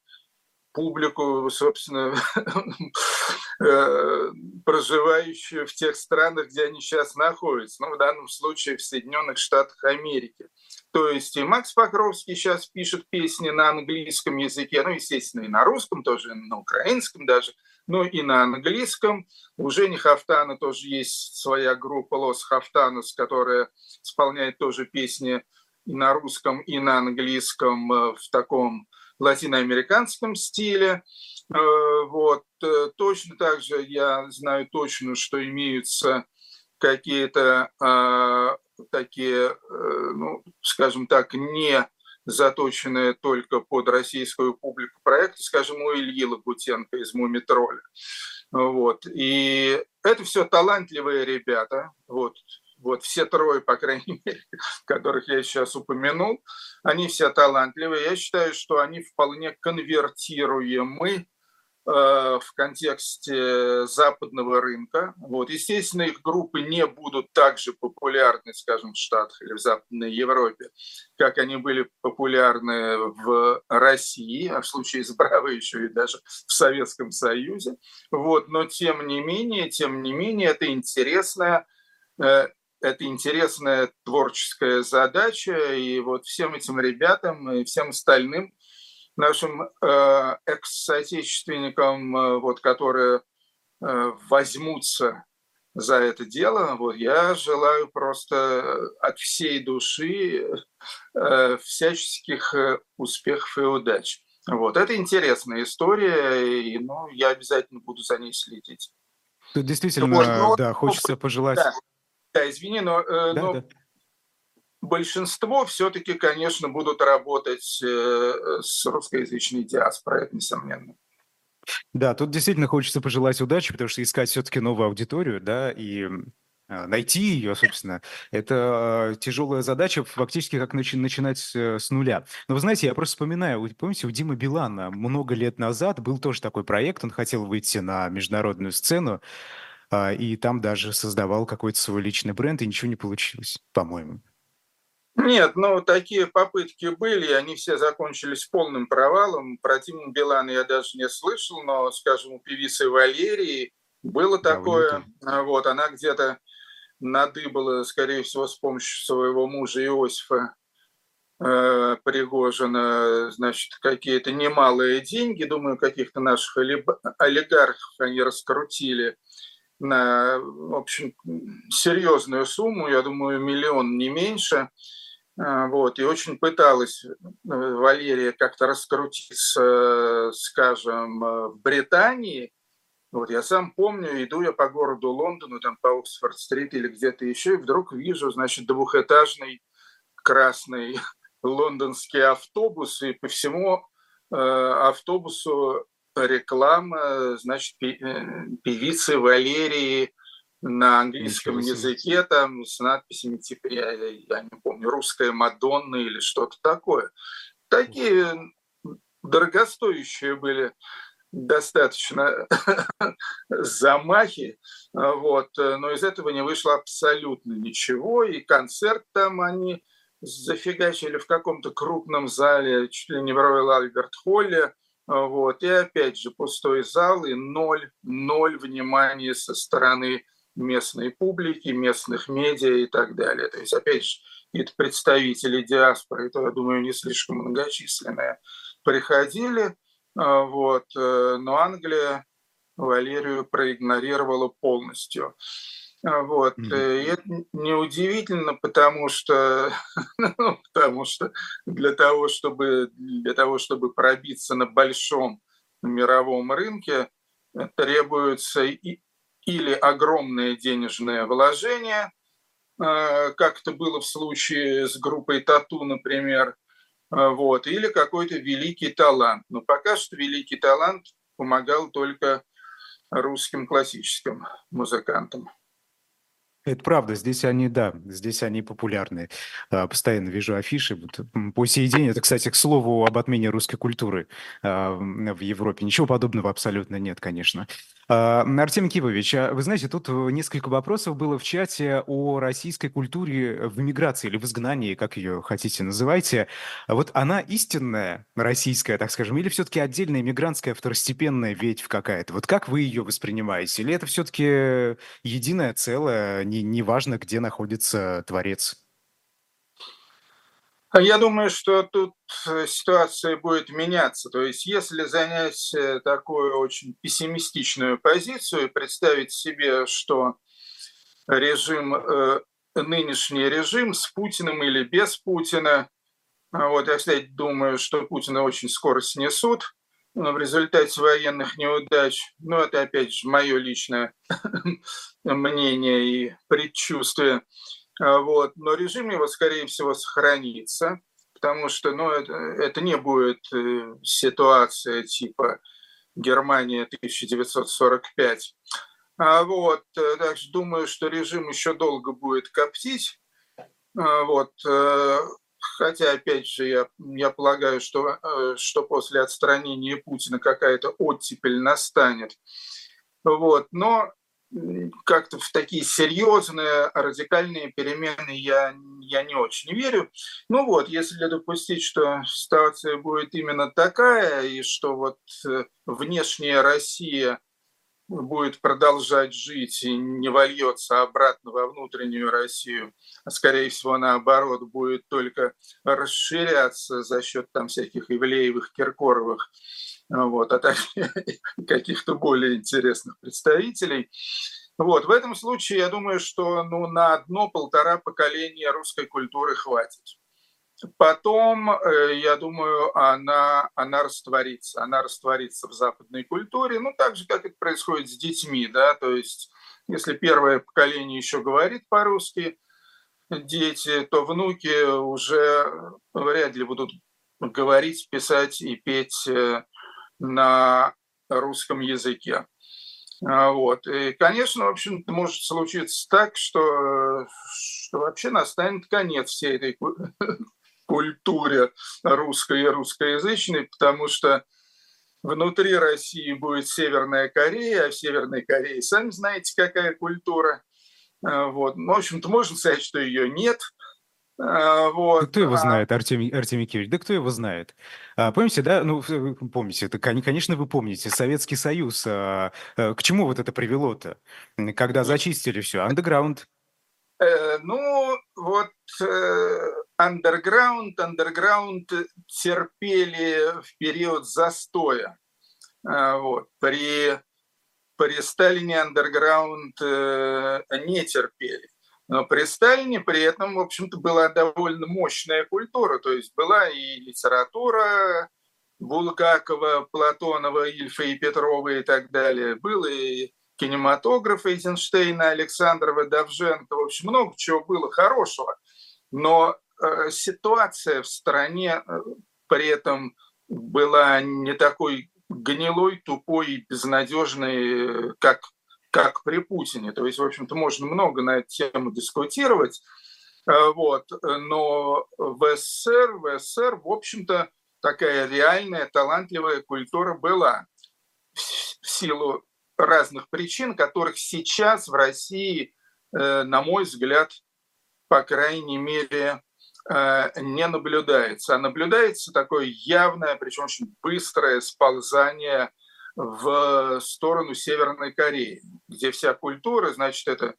публику, собственно, э, проживающую в тех странах, где они сейчас находятся, ну, в данном случае в Соединенных Штатах Америки. То есть и Макс Покровский сейчас пишет песни на английском языке, ну, естественно, и на русском тоже, на украинском даже – ну и на английском. У Жени Хафтана тоже есть своя группа Лос Хафтанус, которая исполняет тоже песни и на русском, и на английском э, в таком латиноамериканском стиле. Э, вот. Э, точно так же я знаю точно, что имеются какие-то такие, ну, скажем так, не заточенные только под российскую публику проекты, скажем, у Ильи Лагутенко из «Мумитроля». Вот. И это все талантливые ребята, вот, вот все трое, по крайней мере, которых я сейчас упомянул, они все талантливые. Я считаю, что они вполне конвертируемы Э, в контексте западного рынка. Вот. Естественно, их группы не будут так же популярны, скажем, в Штатах или в Западной Европе, как они были популярны в России, а в случае с Браво еще и даже в Советском Союзе. Вот. Но тем не менее, тем не менее, это интересная э, это интересная творческая задача, и вот всем этим ребятам и всем остальным нашим э, экс-соотечественникам, э, вот, которые э, возьмутся за это дело, вот, я желаю просто от всей души э, всяческих э, успехов и удач. Вот, это интересная история, и ну, я обязательно буду за ней следить. Тут действительно, ну, вот, да, хочется пожелать... Да, да извини, но, э, да, но да большинство все-таки, конечно, будут работать э, с русскоязычной диаспорой, это несомненно. Да, тут действительно хочется пожелать удачи, потому что искать все-таки новую аудиторию, да, и а, найти ее, собственно, это тяжелая задача, фактически как начи- начинать э, с нуля. Но вы знаете, я просто вспоминаю, помните, у Димы Билана много лет назад был тоже такой проект, он хотел выйти на международную сцену, и там даже создавал какой-то свой личный бренд, и ничего не получилось, по-моему. Нет, ну такие попытки были, они все закончились полным провалом. Про Тиму Билана я даже не слышал, но, скажем, у певицы Валерии было такое. Да, вот, она где-то надыбала, скорее всего, с помощью своего мужа Иосифа э, Пригожина, значит, какие-то немалые деньги, думаю, каких-то наших олигархов они раскрутили в общем, серьезную сумму, я думаю, миллион не меньше. Э, вот, и очень пыталась э, Валерия как-то раскрутиться, скажем, в Британии, вот я сам помню, иду я по городу Лондону, там по Оксфорд-стрит или где-то еще, и вдруг вижу, значит, двухэтажный красный лондонский автобус, и по всему э, автобусу реклама, значит, э, певицы Валерии на английском языке, там с надписями типа, я, я не помню, русская Мадонна или что-то такое. Такие дорогостоящие были достаточно замахи, вот, но из этого не вышло абсолютно ничего, и концерт там они зафигачили в каком-то крупном зале, чуть ли не в Роyal Альберт Холле, вот, и опять же пустой зал и ноль, ноль внимания со стороны местной публики, местных медиа и так далее. То есть, опять же, это представители диаспоры, это, я думаю, не слишком многочисленные, приходили, а, вот. Э, но Англия Валерию проигнорировала полностью. А, вот. Mm-hmm. И это неудивительно, потому что, ну, потому что для того, чтобы, для того, чтобы пробиться на большом мировом рынке, требуется и, или огромное денежное вложение, как это было в случае с группой Тату, например, вот, или какой-то великий талант. Но пока что великий талант помогал только русским классическим музыкантам. Это правда, здесь они, да, здесь они популярны. А, постоянно вижу афиши. По сей день, это, кстати, к слову об отмене русской культуры а, в Европе. Ничего подобного абсолютно нет, конечно. А, Артем Кивович, вы знаете, тут несколько вопросов было в чате о российской культуре в эмиграции или в изгнании, как ее хотите называйте. Вот она истинная, российская, так скажем, или все-таки отдельная эмигрантская второстепенная ветвь какая-то? Вот как вы ее воспринимаете? Или это все-таки единое целое, не, не важно, где находится творец. А я думаю, что тут э, ситуация будет меняться. То есть если занять э, такую очень пессимистичную позицию и представить себе, что режим, э, нынешний режим с Путиным или без Путина, а вот я, кстати, думаю, что Путина очень скоро снесут, в результате военных неудач, ну это опять же мое личное мнение и предчувствие, вот. но режим его, скорее всего, сохранится, потому что ну, это, это не будет э, ситуация типа Германия 1945. А вот, э, так что думаю, что режим еще долго будет коптить. А, вот, э, Хотя, опять же, я, я полагаю, что, э, что после отстранения Путина какая-то оттепель настанет. Вот. Но как-то в такие серьезные радикальные перемены я, я не очень верю. Ну вот, если допустить, что ситуация будет именно такая, и что вот э, внешняя Россия – будет продолжать жить и не вольется обратно во внутреннюю Россию, а скорее всего наоборот будет только расширяться за счет там всяких Ивлеевых, Киркоровых, вот, а также каких-то более интересных представителей. Вот, в этом случае я думаю, что ну, на одно-полтора поколения русской культуры хватит. Потом, э, я думаю, она, она растворится. Она растворится в западной культуре, ну, так же, как это происходит с детьми, да, то есть если первое поколение еще говорит по-русски, дети, то внуки уже вряд ли будут говорить, писать и петь э, на русском языке. А, вот. И, конечно, в общем может случиться так, что, что вообще настанет конец всей этой культуре русской и русскоязычной, потому что внутри России будет Северная Корея, а в Северной Корее сами знаете, какая культура. А, вот. Ну, в общем-то, можно сказать, что ее нет. А, вот. Да кто его знает, Артемий, Артемий Киевич? Да кто его знает? А, помните, да? Ну, помните, это, конечно, вы помните, Советский Союз. А, а, к чему вот это привело-то? Когда зачистили все? Андеграунд Э, ну, вот андерграунд, андерграунд терпели в период застоя. Вот. При, при Сталине андерграунд не терпели. Но при Сталине при этом, в общем-то, была довольно мощная культура. То есть была и литература Булгакова, Платонова, Ильфа и Петрова и так далее. Был и кинематограф Эйзенштейна, Александрова, Давженко. В общем, много чего было хорошего. Но э, ситуация в стране э, при этом была не такой гнилой, тупой и безнадежной, как как при Путине. То есть, в общем-то, можно много на эту тему дискутировать. Э, вот. Но в СССР, в СССР, в общем-то, такая реальная, талантливая культура была в силу разных причин, которых сейчас в России, э, на мой взгляд, по крайней мере, э, не наблюдается. А наблюдается такое явное, причем очень быстрое сползание в сторону Северной Кореи, где вся культура, значит, это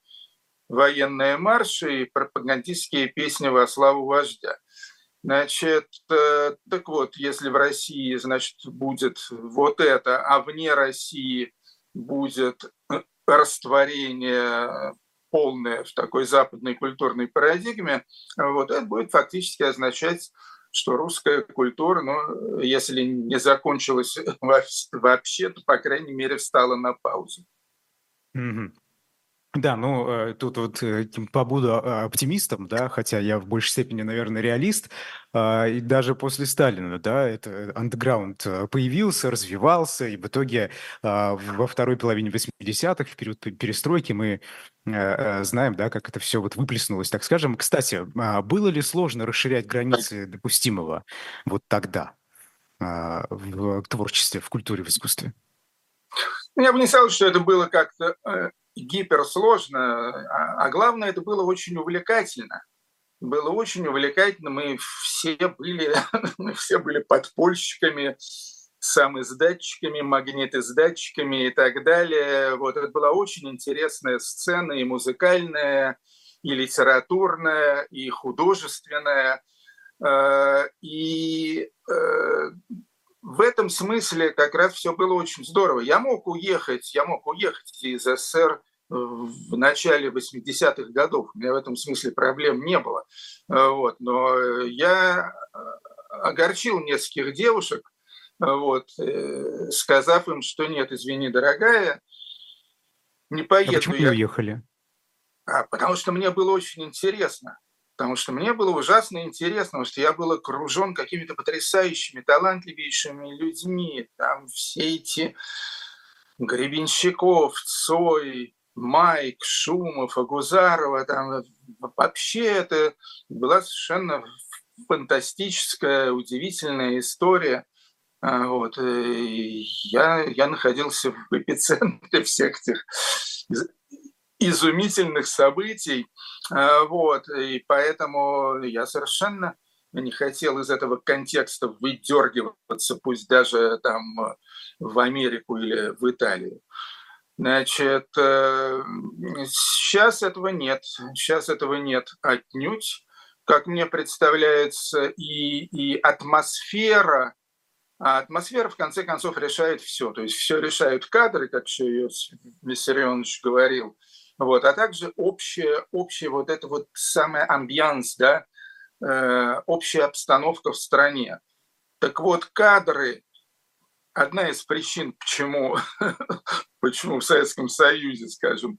военные марши и пропагандистские песни во славу вождя. Значит, э, так вот, если в России, значит, будет вот это, а вне России будет растворение полное в такой западной культурной парадигме, вот это будет фактически означать что русская культура, ну, если не закончилась вообще, то, по крайней мере, встала на паузу. Mm-hmm. Да, ну э, тут вот э, побуду а, оптимистом, да, хотя я в большей степени, наверное, реалист. А, и даже после Сталина, да, это андеграунд э, появился, развивался, и в итоге а, во второй половине 80-х, в период перестройки, мы знаем, да, как это все вот выплеснулось, так скажем. Кстати, было ли сложно расширять границы допустимого вот тогда в творчестве, в культуре, в искусстве? Я бы не сказал, что это было как-то гиперсложно, а, а главное, это было очень увлекательно. Было очень увлекательно, мы все были, мы все были подпольщиками, самоиздатчиками, магнитоиздатчиками и так далее. Вот это была очень интересная сцена и музыкальная, и литературная, и художественная. Э, и э, в этом смысле как раз все было очень здорово. Я мог уехать, я мог уехать из СССР в начале 80-х годов. У меня в этом смысле проблем не было. Вот. Но я огорчил нескольких девушек, вот, э, сказав им, что нет, извини, дорогая, не поеду. А почему я... уехали? А, потому что мне было очень интересно потому что мне было ужасно интересно, потому что я был окружен какими-то потрясающими, талантливейшими людьми. Там все эти Гребенщиков, Цой, Майк, Шумов, Агузарова, там вообще это была совершенно фантастическая, удивительная история. А, вот. Я, я находился в эпицентре всех этих изумительных событий. А, вот, и поэтому я совершенно не хотел из этого контекста выдергиваться, пусть даже там в Америку или в Италию. Значит, сейчас э, этого нет, сейчас этого нет отнюдь, как мне представляется, и, и атмосфера, а атмосфера в конце концов решает все, то есть все решают кадры, как еще Виссарионович говорил, вот, а также общая, общая вот эта вот самая амбианс, да, э, общая обстановка в стране. Так вот, кадры – одна из причин, почему, почему в Советском Союзе, скажем,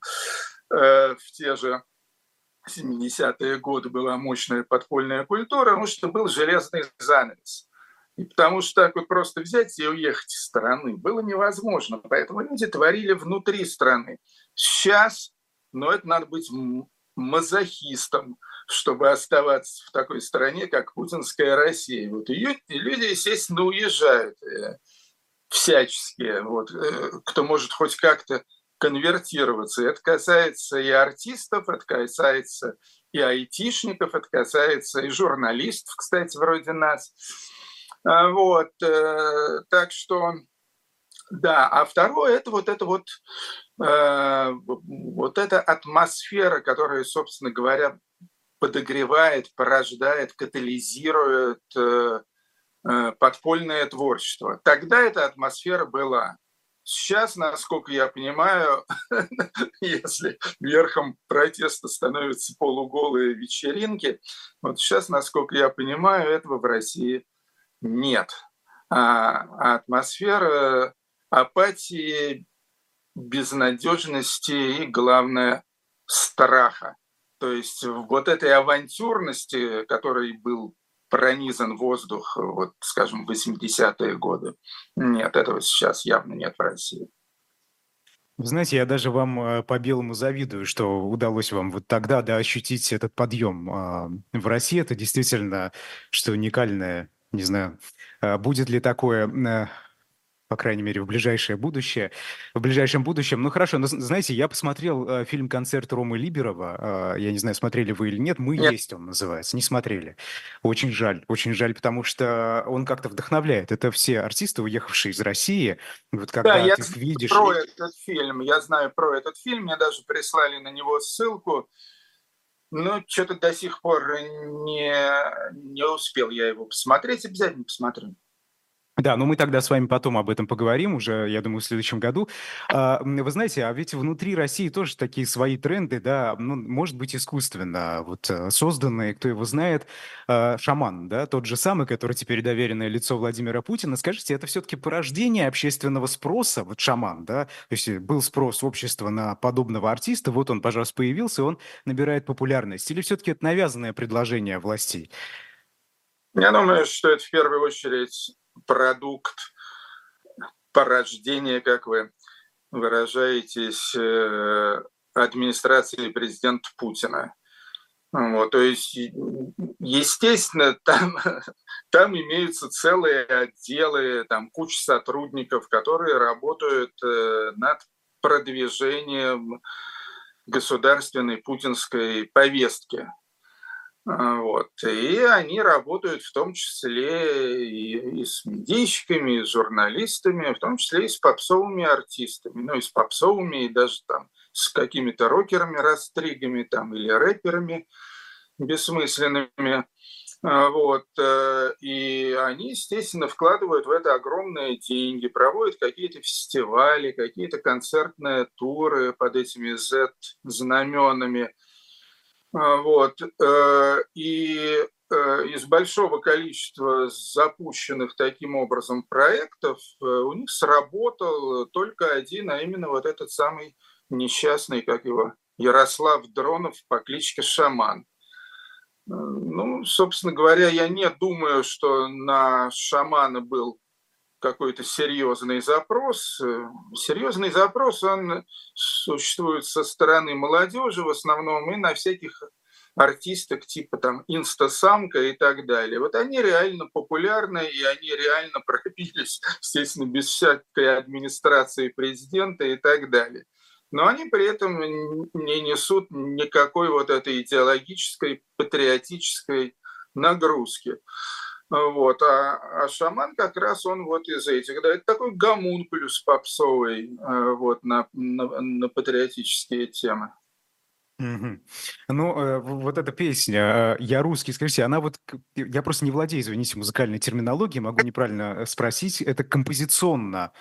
э, в те же 70-е годы была мощная подпольная культура, потому что был железный занавес. И потому что так вот просто взять и уехать из страны было невозможно. Поэтому люди творили внутри страны. Сейчас но это надо быть мазохистом, чтобы оставаться в такой стране, как путинская Россия. Вот и люди, естественно, уезжают э, всячески, вот, э, кто может хоть как-то конвертироваться. Это касается и артистов, это касается и айтишников, это касается и журналистов, кстати, вроде нас. А, вот, э, так что, да. А второе, это вот это вот вот эта атмосфера, которая, собственно говоря, подогревает, порождает, катализирует э, э, подпольное творчество. Тогда эта атмосфера была. Сейчас, насколько я понимаю, если верхом протеста становятся полуголые вечеринки, вот сейчас, насколько я понимаю, этого в России нет. А атмосфера апатии, безнадежности и, главное, страха. То есть вот этой авантюрности, которой был пронизан воздух, вот, скажем, в 80-е годы. Нет, этого сейчас явно нет в России. Вы знаете, я даже вам э, по-белому завидую, что удалось вам вот тогда да, ощутить этот подъем. А, в России это действительно что уникальное, не знаю, а будет ли такое э, по крайней мере, в ближайшее будущее, в ближайшем будущем. Ну хорошо, но знаете, я посмотрел э, фильм «Концерт Ромы Либерова», э, я не знаю, смотрели вы или нет, «Мы нет. есть» он называется, не смотрели. Очень жаль, очень жаль, потому что он как-то вдохновляет. Это все артисты, уехавшие из России, вот когда да, ты я видишь... про этот фильм, я знаю про этот фильм, мне даже прислали на него ссылку, но что-то до сих пор не, не успел я его посмотреть, обязательно посмотрю. Да, но мы тогда с вами потом об этом поговорим уже, я думаю, в следующем году. А, вы знаете, а ведь внутри России тоже такие свои тренды, да, ну, может быть, искусственно вот э, созданные, кто его знает, а, шаман, да, тот же самый, который теперь доверенное лицо Владимира Путина. Скажите, это все-таки порождение общественного спроса, вот шаман, да, то есть был спрос общества на подобного артиста, вот он, пожалуйста, появился, он набирает популярность, или все-таки это навязанное предложение властей? Я думаю, что это в первую очередь продукт порождения, как вы выражаетесь, э, администрации президента Путина. Вот, то есть, естественно, там, там имеются целые отделы, там куча сотрудников, которые работают э, над продвижением государственной путинской повестки. А, вот. И они работают в том числе и, и с медийщиками, и с журналистами, в том числе и с попсовыми артистами, ну и с попсовыми, и даже там с какими-то рокерами-растригами там, или рэперами бессмысленными. А, вот. Э, и они, естественно, вкладывают в это огромные деньги, проводят какие-то фестивали, какие-то концертные туры под этими Z-знаменами – вот. Э, и э, из большого количества запущенных таким образом проектов э, у них сработал только один, а именно вот этот самый несчастный, как его, Ярослав Дронов по кличке Шаман. Ну, собственно говоря, я не думаю, что на шамана был какой-то серьезный запрос. Серьезный запрос, он существует со стороны молодежи в основном и на всяких артисток типа там инстасамка и так далее. Вот они реально популярны, и они реально пробились, естественно, без всякой администрации президента и так далее. Но они при этом не несут никакой вот этой идеологической, патриотической нагрузки. Вот. А, а шаман как раз он вот из этих. Да, это такой гомункулюс попсовый э, вот, на, на, на патриотические темы. Угу. Ну, э, вот эта песня э, «Я русский», скажите, она вот, я просто не владею, извините, музыкальной терминологией, могу неправильно спросить, это композиционно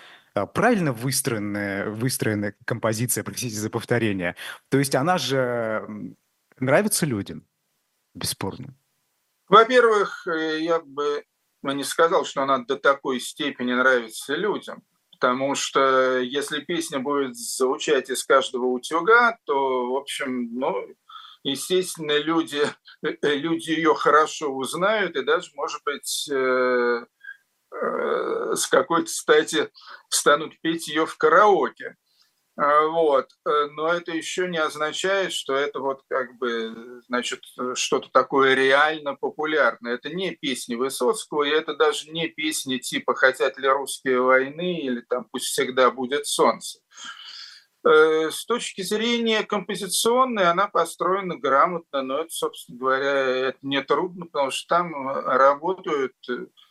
правильно выстроенная, выстроенная композиция, простите за повторение? То есть она же нравится людям, бесспорно? Во-первых, э, я бы не сказал, что она до такой степени нравится людям, потому что если песня будет звучать из каждого утюга, то, в общем, ну, естественно, люди, э, э, люди ее хорошо узнают и даже, может быть, с какой-то стати станут петь ее в караоке. А, вот. Э, но это еще не означает, что это вот как бы, значит, что-то такое реально популярное. Это не песни Высоцкого, и это даже не песни типа «Хотят ли русские войны» или там «Пусть всегда будет солнце». Э, с точки зрения композиционной она построена грамотно, но это, собственно говоря, это не потому что там работают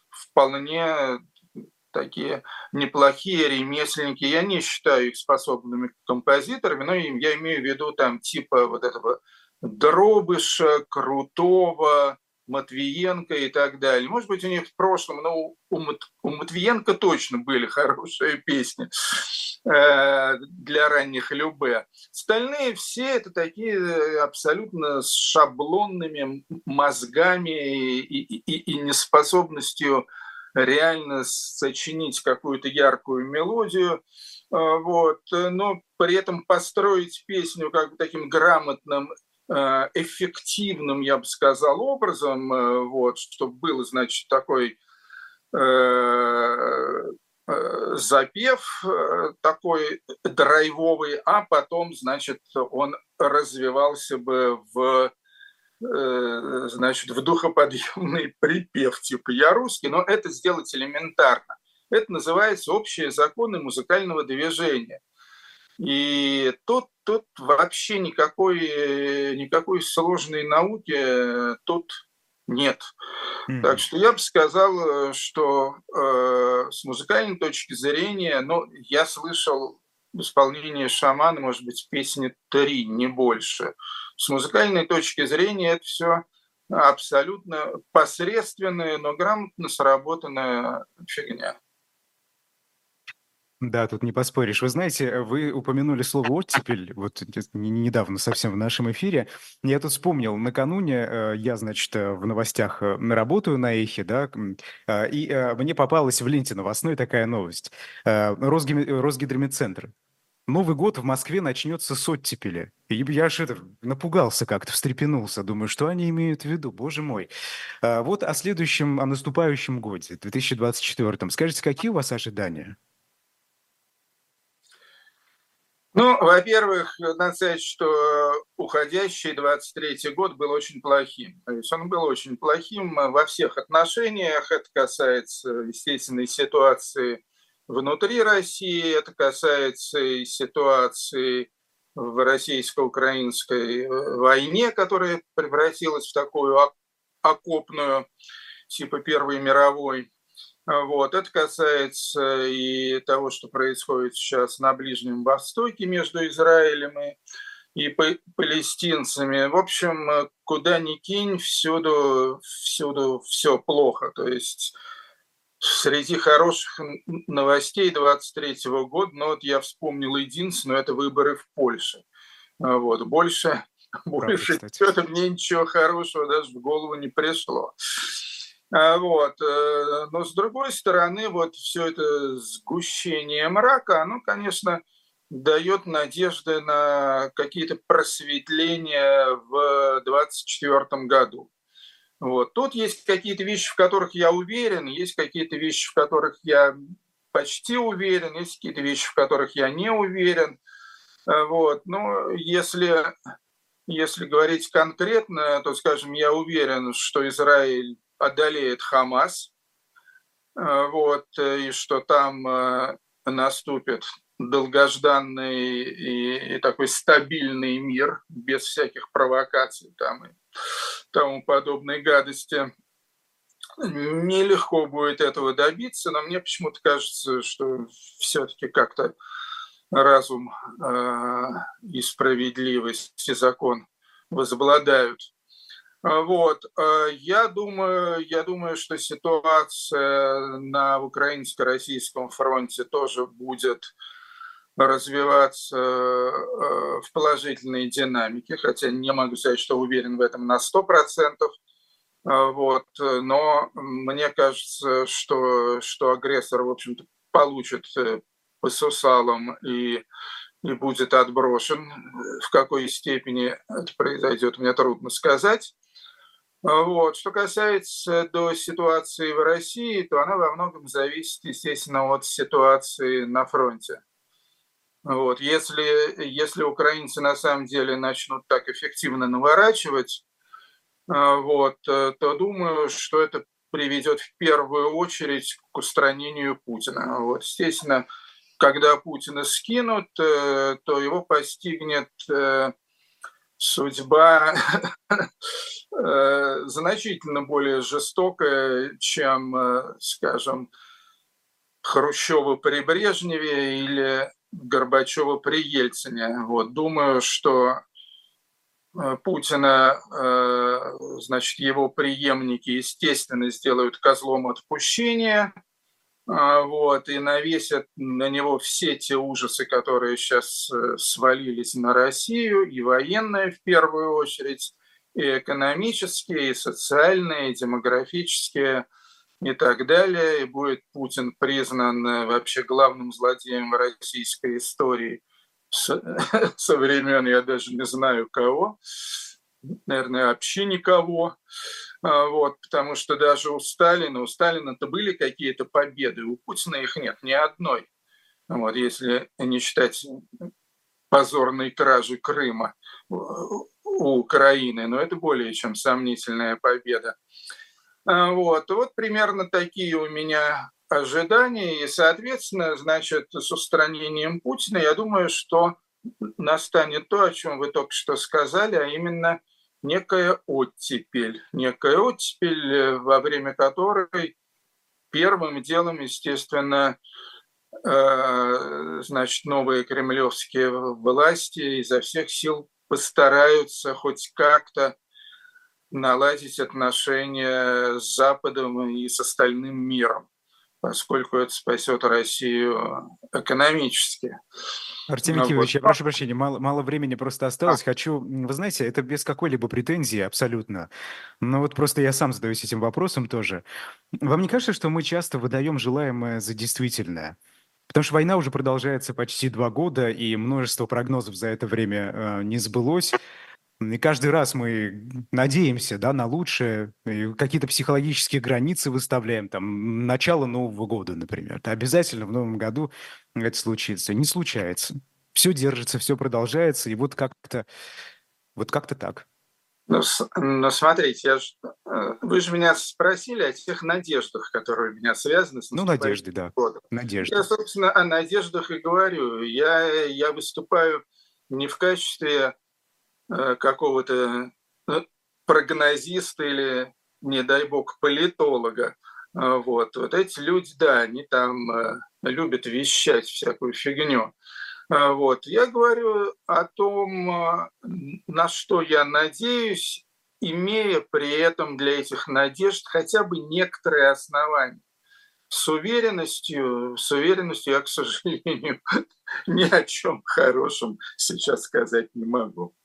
вполне такие неплохие ремесленники. Я не считаю их способными композиторами, но я имею в виду там типа вот этого Дробыша, Крутого, Матвиенко и так далее. Может быть, у них в прошлом, но у, Мат, у Матвиенко точно были хорошие песни э, для ранних Любе. Остальные все это такие абсолютно с шаблонными мозгами и, и, и неспособностью реально сочинить какую-то яркую мелодию, э, вот, но при этом построить песню как бы таким грамотным Э, эффективным, я бы сказал, образом, э, вот, чтобы был, значит, такой э, запев такой драйвовый, а потом, значит, он развивался бы в значит, в духоподъемный припев, типа «Я русский», но это сделать элементарно. Это называется общие законы музыкального движения – и тут, тут вообще никакой, никакой сложной науки тут нет. Mm-hmm. Так что я бы сказал, что э, с музыкальной точки зрения, ну, я слышал в исполнении шамана, может быть, песни три, не больше. С музыкальной точки зрения это все абсолютно посредственная, но грамотно сработанная фигня. Да, тут не поспоришь. Вы знаете, вы упомянули слово «оттепель» вот недавно совсем в нашем эфире. Я тут вспомнил, накануне э, я, значит, э, в новостях э, работаю на Эхе, да, и мне попалась в ленте новостной такая новость. Росгидромедцентр. Новый год в Москве начнется с оттепели. И я же напугался как-то, встрепенулся. Думаю, что они имеют в виду, боже мой. Вот о следующем, о наступающем годе, 2024. Скажите, какие у вас ожидания? Ну, во-первых, надо сказать, что уходящий 23 год был очень плохим. То есть он был очень плохим во всех отношениях. Это касается, естественной ситуации внутри России, это касается и ситуации в российско-украинской войне, которая превратилась в такую окопную, типа Первой мировой. Вот. Это касается и того, что происходит сейчас на Ближнем Востоке между Израилем и, и палестинцами. В общем, куда ни кинь, всюду, всюду все плохо. То есть среди хороших новостей 23 года, ну вот я вспомнил единственное, это выборы в Польше. Вот. Больше, Правда, больше что-то мне ничего хорошего даже в голову не пришло. А, вот. Э, но с другой стороны, вот все это сгущение мрака, оно, конечно, дает надежды на какие-то просветления в 2024 году. Вот. Тут есть какие-то вещи, в которых я уверен, есть какие-то вещи, в которых я почти уверен, есть какие-то вещи, в которых я не уверен. Э, вот. Но если, если говорить конкретно, то, скажем, я уверен, что Израиль одолеет Хамас, э, вот, и что там э, наступит долгожданный и, и такой стабильный мир без всяких провокаций там и тому подобной гадости. Нелегко будет этого добиться, но мне почему-то кажется, что все-таки как-то разум э, и справедливость и закон возобладают а, вот. А, я думаю, я думаю, что ситуация на украинско-российском фронте тоже будет развиваться а, в положительной динамике, хотя не могу сказать, что уверен в этом на 100%. Вот. Но мне кажется, что, что агрессор, в общем-то, получит э, по сусалам и, и будет отброшен. В какой степени это произойдет, мне трудно сказать. Вот. Что касается до ситуации в России, то она во многом зависит, естественно, от ситуации на фронте. Вот. Если, если украинцы на самом деле начнут так эффективно наворачивать, а, вот, э, то думаю, что это приведет в первую очередь к устранению Путина. Вот, естественно, когда Путина скинут, э, то его постигнет э, судьба значительно более жестокая, чем, скажем, Хрущева при Брежневе или Горбачева при Ельцине. Вот. Думаю, что э, Путина, э, значит, его преемники, естественно, сделают козлом отпущения, а, вот, и навесят на него все те ужасы, которые сейчас э, свалились на Россию, и военные в первую очередь, и экономические, и социальные, и демографические – и так далее. И будет Путин признан э, вообще главным злодеем российской истории со, времен, я даже не знаю кого, наверное, вообще никого. А, вот, потому что даже у Сталина, у Сталина-то были какие-то победы, у Путина их нет, ни одной. Вот, если не считать позорной кражи Крыма у Украины, но это более чем сомнительная победа. А, вот, вот примерно такие у меня ожидания. И, соответственно, значит, с устранением Путина, я думаю, что настанет то, о чем вы только что сказали, а именно некая оттепель. Некая оттепель, во время которой первым делом, естественно, э, значит, новые кремлевские власти изо всех сил постараются хоть как-то наладить отношения с Западом и с остальным миром, поскольку это спасет Россию экономически. Артемий ну, Кивович, вот. я прошу прощения, мало, мало времени просто осталось. А. Хочу, вы знаете, это без какой-либо претензии абсолютно. Но вот просто я сам задаюсь этим вопросом тоже. Вам не кажется, что мы часто выдаем желаемое за действительное? Потому что война уже продолжается почти два года, и множество прогнозов за это время э, не сбылось. И каждый раз мы надеемся да, на лучшее, какие-то психологические границы выставляем, там, начало Нового года, например. Это обязательно в Новом году это случится. Не случается. Все держится, все продолжается, и вот как-то вот как-то так. Ну, ну смотрите, я ж, э, вы же меня спросили о тех надеждах, которые у меня связаны с Ну, надежды, да. Годом. Надежды. Я, собственно, о надеждах и говорю. Я, я выступаю не в качестве какого-то э, прогнозиста или, не дай бог, политолога. Э, вот. вот эти люди, да, они там любят вещать всякую фигню. Вот. Я говорю о том, на что я надеюсь, имея при этом для этих надежд хотя бы некоторые основания. С уверенностью, с уверенностью я, к сожалению, ни о чем хорошем сейчас сказать не могу.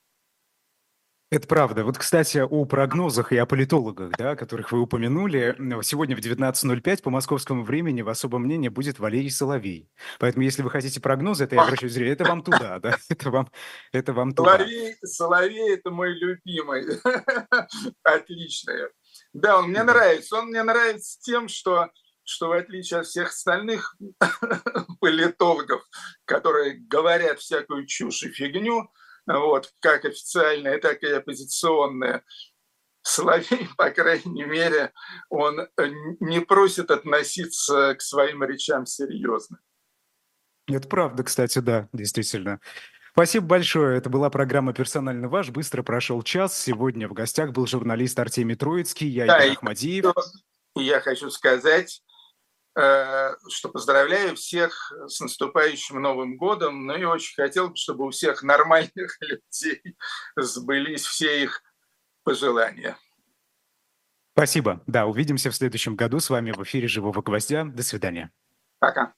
Это правда. Вот, кстати, о прогнозах и о политологах, да, которых вы упомянули. Сегодня в 19.05 по московскому времени в особом мнении будет Валерий Соловей. Поэтому, если вы хотите прогнозы, это я обращаюсь зрение, это вам туда, да, это вам, это вам туда. Соловей, Соловей – это мой любимый. Отлично. Да, он мне нравится. Он мне нравится тем, что что в отличие от всех остальных политологов, которые говорят всякую чушь и фигню, вот, как официальная, так и оппозиционная. Соловей, по крайней мере, он э, не просит относиться к своим речам серьезно. Это правда, кстати, да, действительно. Спасибо большое. Это была программа «Персонально ваш». Быстро прошел час. Сегодня в гостях был журналист Артемий Троицкий, я да, Игорь Ахмадиев. Я хочу сказать, что поздравляю всех с наступающим Новым годом, ну и очень хотел бы, чтобы у всех нормальных людей сбылись все их пожелания. Спасибо. Да, увидимся в следующем году. С вами в эфире «Живого гвоздя». До свидания. Пока.